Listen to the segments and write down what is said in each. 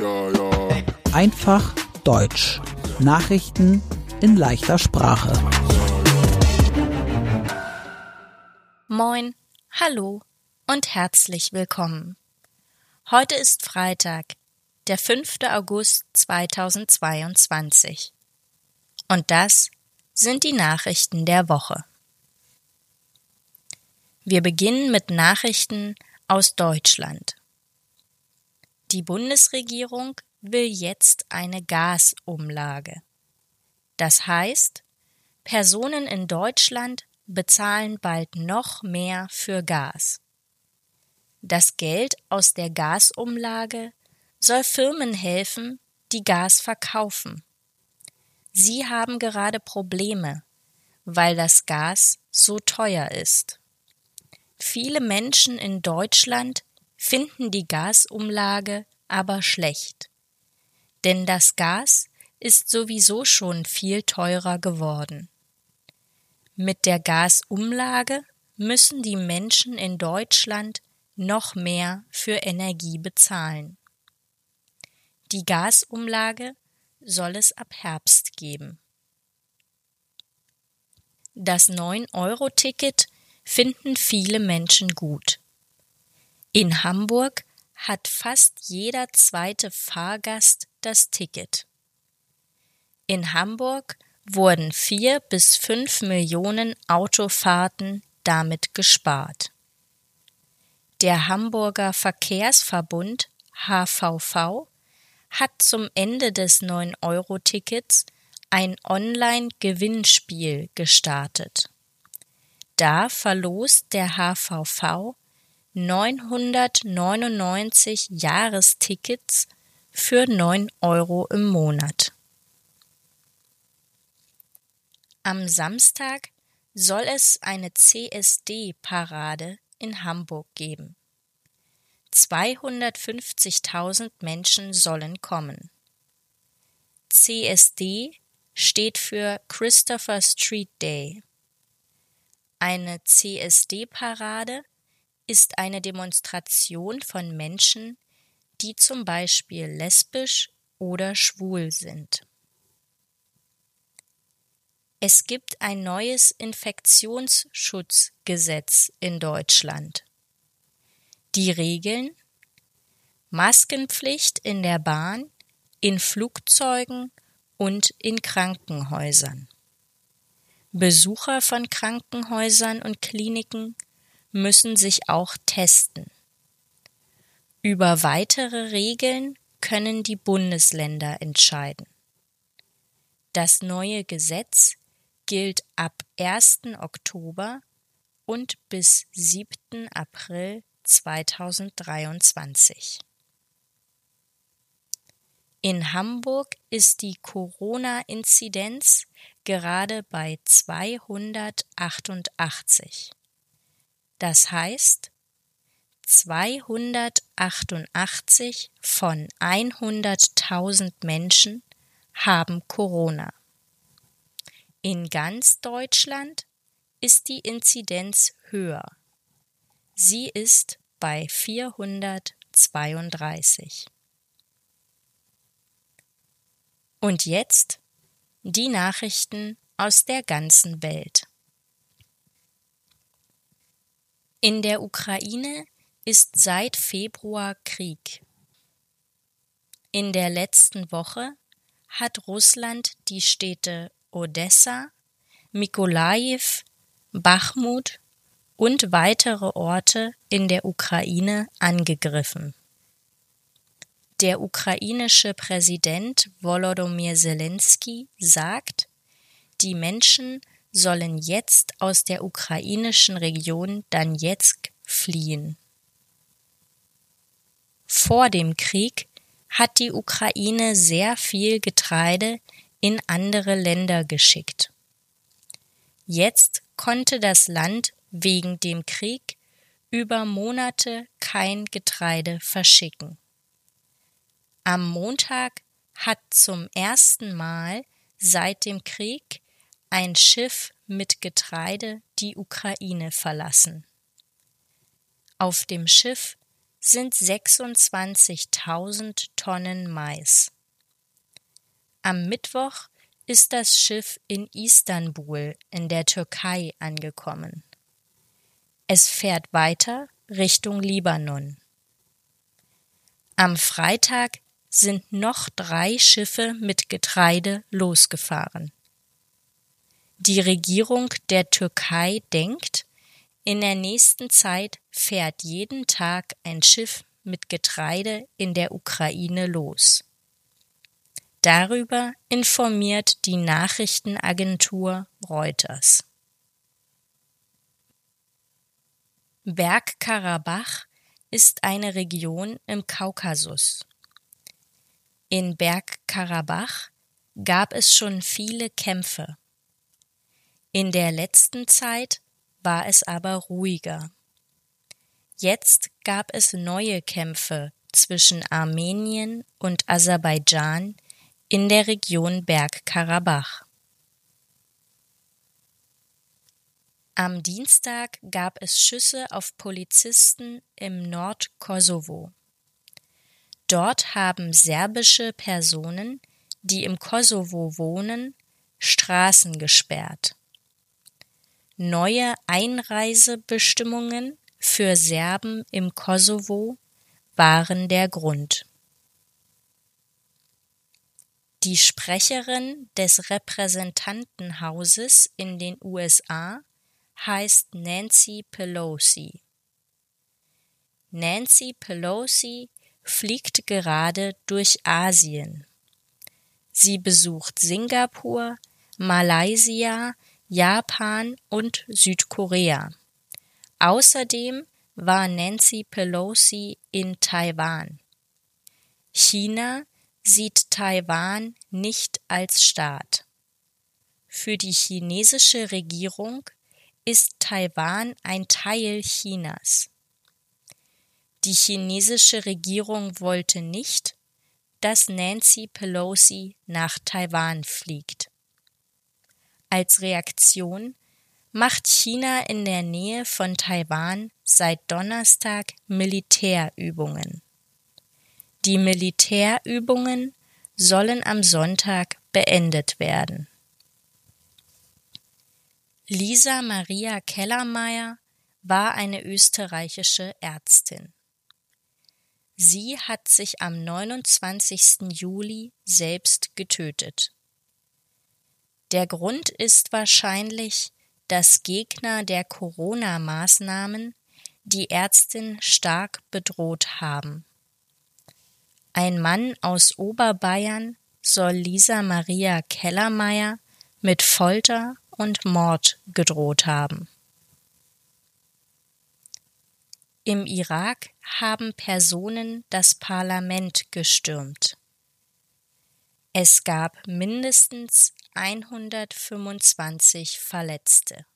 Ja, ja. Einfach Deutsch. Nachrichten in leichter Sprache. Moin, hallo und herzlich willkommen. Heute ist Freitag, der 5. August 2022. Und das sind die Nachrichten der Woche. Wir beginnen mit Nachrichten aus Deutschland. Die Bundesregierung will jetzt eine Gasumlage. Das heißt, Personen in Deutschland bezahlen bald noch mehr für Gas. Das Geld aus der Gasumlage soll Firmen helfen, die Gas verkaufen. Sie haben gerade Probleme, weil das Gas so teuer ist. Viele Menschen in Deutschland finden die Gasumlage aber schlecht. Denn das Gas ist sowieso schon viel teurer geworden. Mit der Gasumlage müssen die Menschen in Deutschland noch mehr für Energie bezahlen. Die Gasumlage soll es ab Herbst geben. Das 9-Euro-Ticket finden viele Menschen gut. In Hamburg hat fast jeder zweite Fahrgast das Ticket. In Hamburg wurden vier bis fünf Millionen Autofahrten damit gespart. Der Hamburger Verkehrsverbund HVV hat zum Ende des 9-Euro-Tickets ein Online-Gewinnspiel gestartet. Da verlost der HVV 999 Jahrestickets für 9 Euro im Monat. Am Samstag soll es eine CSD-Parade in Hamburg geben. 250.000 Menschen sollen kommen. CSD steht für Christopher Street Day. Eine CSD-Parade ist eine Demonstration von Menschen, die zum Beispiel lesbisch oder schwul sind. Es gibt ein neues Infektionsschutzgesetz in Deutschland. Die Regeln Maskenpflicht in der Bahn, in Flugzeugen und in Krankenhäusern. Besucher von Krankenhäusern und Kliniken müssen sich auch testen. Über weitere Regeln können die Bundesländer entscheiden. Das neue Gesetz gilt ab 1. Oktober und bis 7. April 2023. In Hamburg ist die Corona-Inzidenz gerade bei 288. Das heißt, 288 von 100.000 Menschen haben Corona. In ganz Deutschland ist die Inzidenz höher. Sie ist bei 432. Und jetzt die Nachrichten aus der ganzen Welt. In der Ukraine ist seit Februar Krieg. In der letzten Woche hat Russland die Städte Odessa, Mikolajew, Bachmut und weitere Orte in der Ukraine angegriffen. Der ukrainische Präsident Volodymyr Zelensky sagt, die Menschen sollen jetzt aus der ukrainischen Region Donetsk fliehen. Vor dem Krieg hat die Ukraine sehr viel Getreide in andere Länder geschickt. Jetzt konnte das Land wegen dem Krieg über Monate kein Getreide verschicken. Am Montag hat zum ersten Mal seit dem Krieg ein Schiff mit Getreide die Ukraine verlassen. Auf dem Schiff sind 26.000 Tonnen Mais. Am Mittwoch ist das Schiff in Istanbul in der Türkei angekommen. Es fährt weiter Richtung Libanon. Am Freitag sind noch drei Schiffe mit Getreide losgefahren. Die Regierung der Türkei denkt, in der nächsten Zeit fährt jeden Tag ein Schiff mit Getreide in der Ukraine los. Darüber informiert die Nachrichtenagentur Reuters. Bergkarabach ist eine Region im Kaukasus. In Bergkarabach gab es schon viele Kämpfe. In der letzten Zeit war es aber ruhiger. Jetzt gab es neue Kämpfe zwischen Armenien und Aserbaidschan in der Region Bergkarabach. Am Dienstag gab es Schüsse auf Polizisten im Nordkosovo. Dort haben serbische Personen, die im Kosovo wohnen, Straßen gesperrt. Neue Einreisebestimmungen für Serben im Kosovo waren der Grund. Die Sprecherin des Repräsentantenhauses in den USA heißt Nancy Pelosi. Nancy Pelosi fliegt gerade durch Asien. Sie besucht Singapur, Malaysia, Japan und Südkorea. Außerdem war Nancy Pelosi in Taiwan. China sieht Taiwan nicht als Staat. Für die chinesische Regierung ist Taiwan ein Teil Chinas. Die chinesische Regierung wollte nicht, dass Nancy Pelosi nach Taiwan fliegt. Als Reaktion macht China in der Nähe von Taiwan seit Donnerstag Militärübungen. Die Militärübungen sollen am Sonntag beendet werden. Lisa Maria Kellermeier war eine österreichische Ärztin. Sie hat sich am 29. Juli selbst getötet. Der Grund ist wahrscheinlich, dass Gegner der Corona-Maßnahmen die Ärztin stark bedroht haben. Ein Mann aus Oberbayern soll Lisa Maria Kellermeier mit Folter und Mord gedroht haben. Im Irak haben Personen das Parlament gestürmt. Es gab mindestens 125 Verletzte.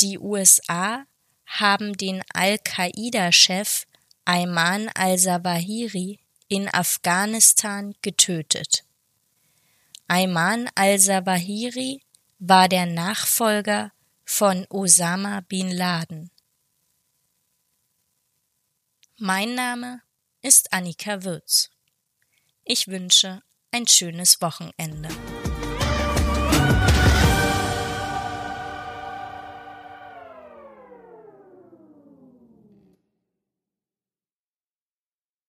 Die USA haben den Al-Qaida-Chef Ayman al-Zawahiri in Afghanistan getötet. Ayman al-Zawahiri war der Nachfolger von Osama bin Laden. Mein Name ist Annika Würz. Ich wünsche ein schönes Wochenende.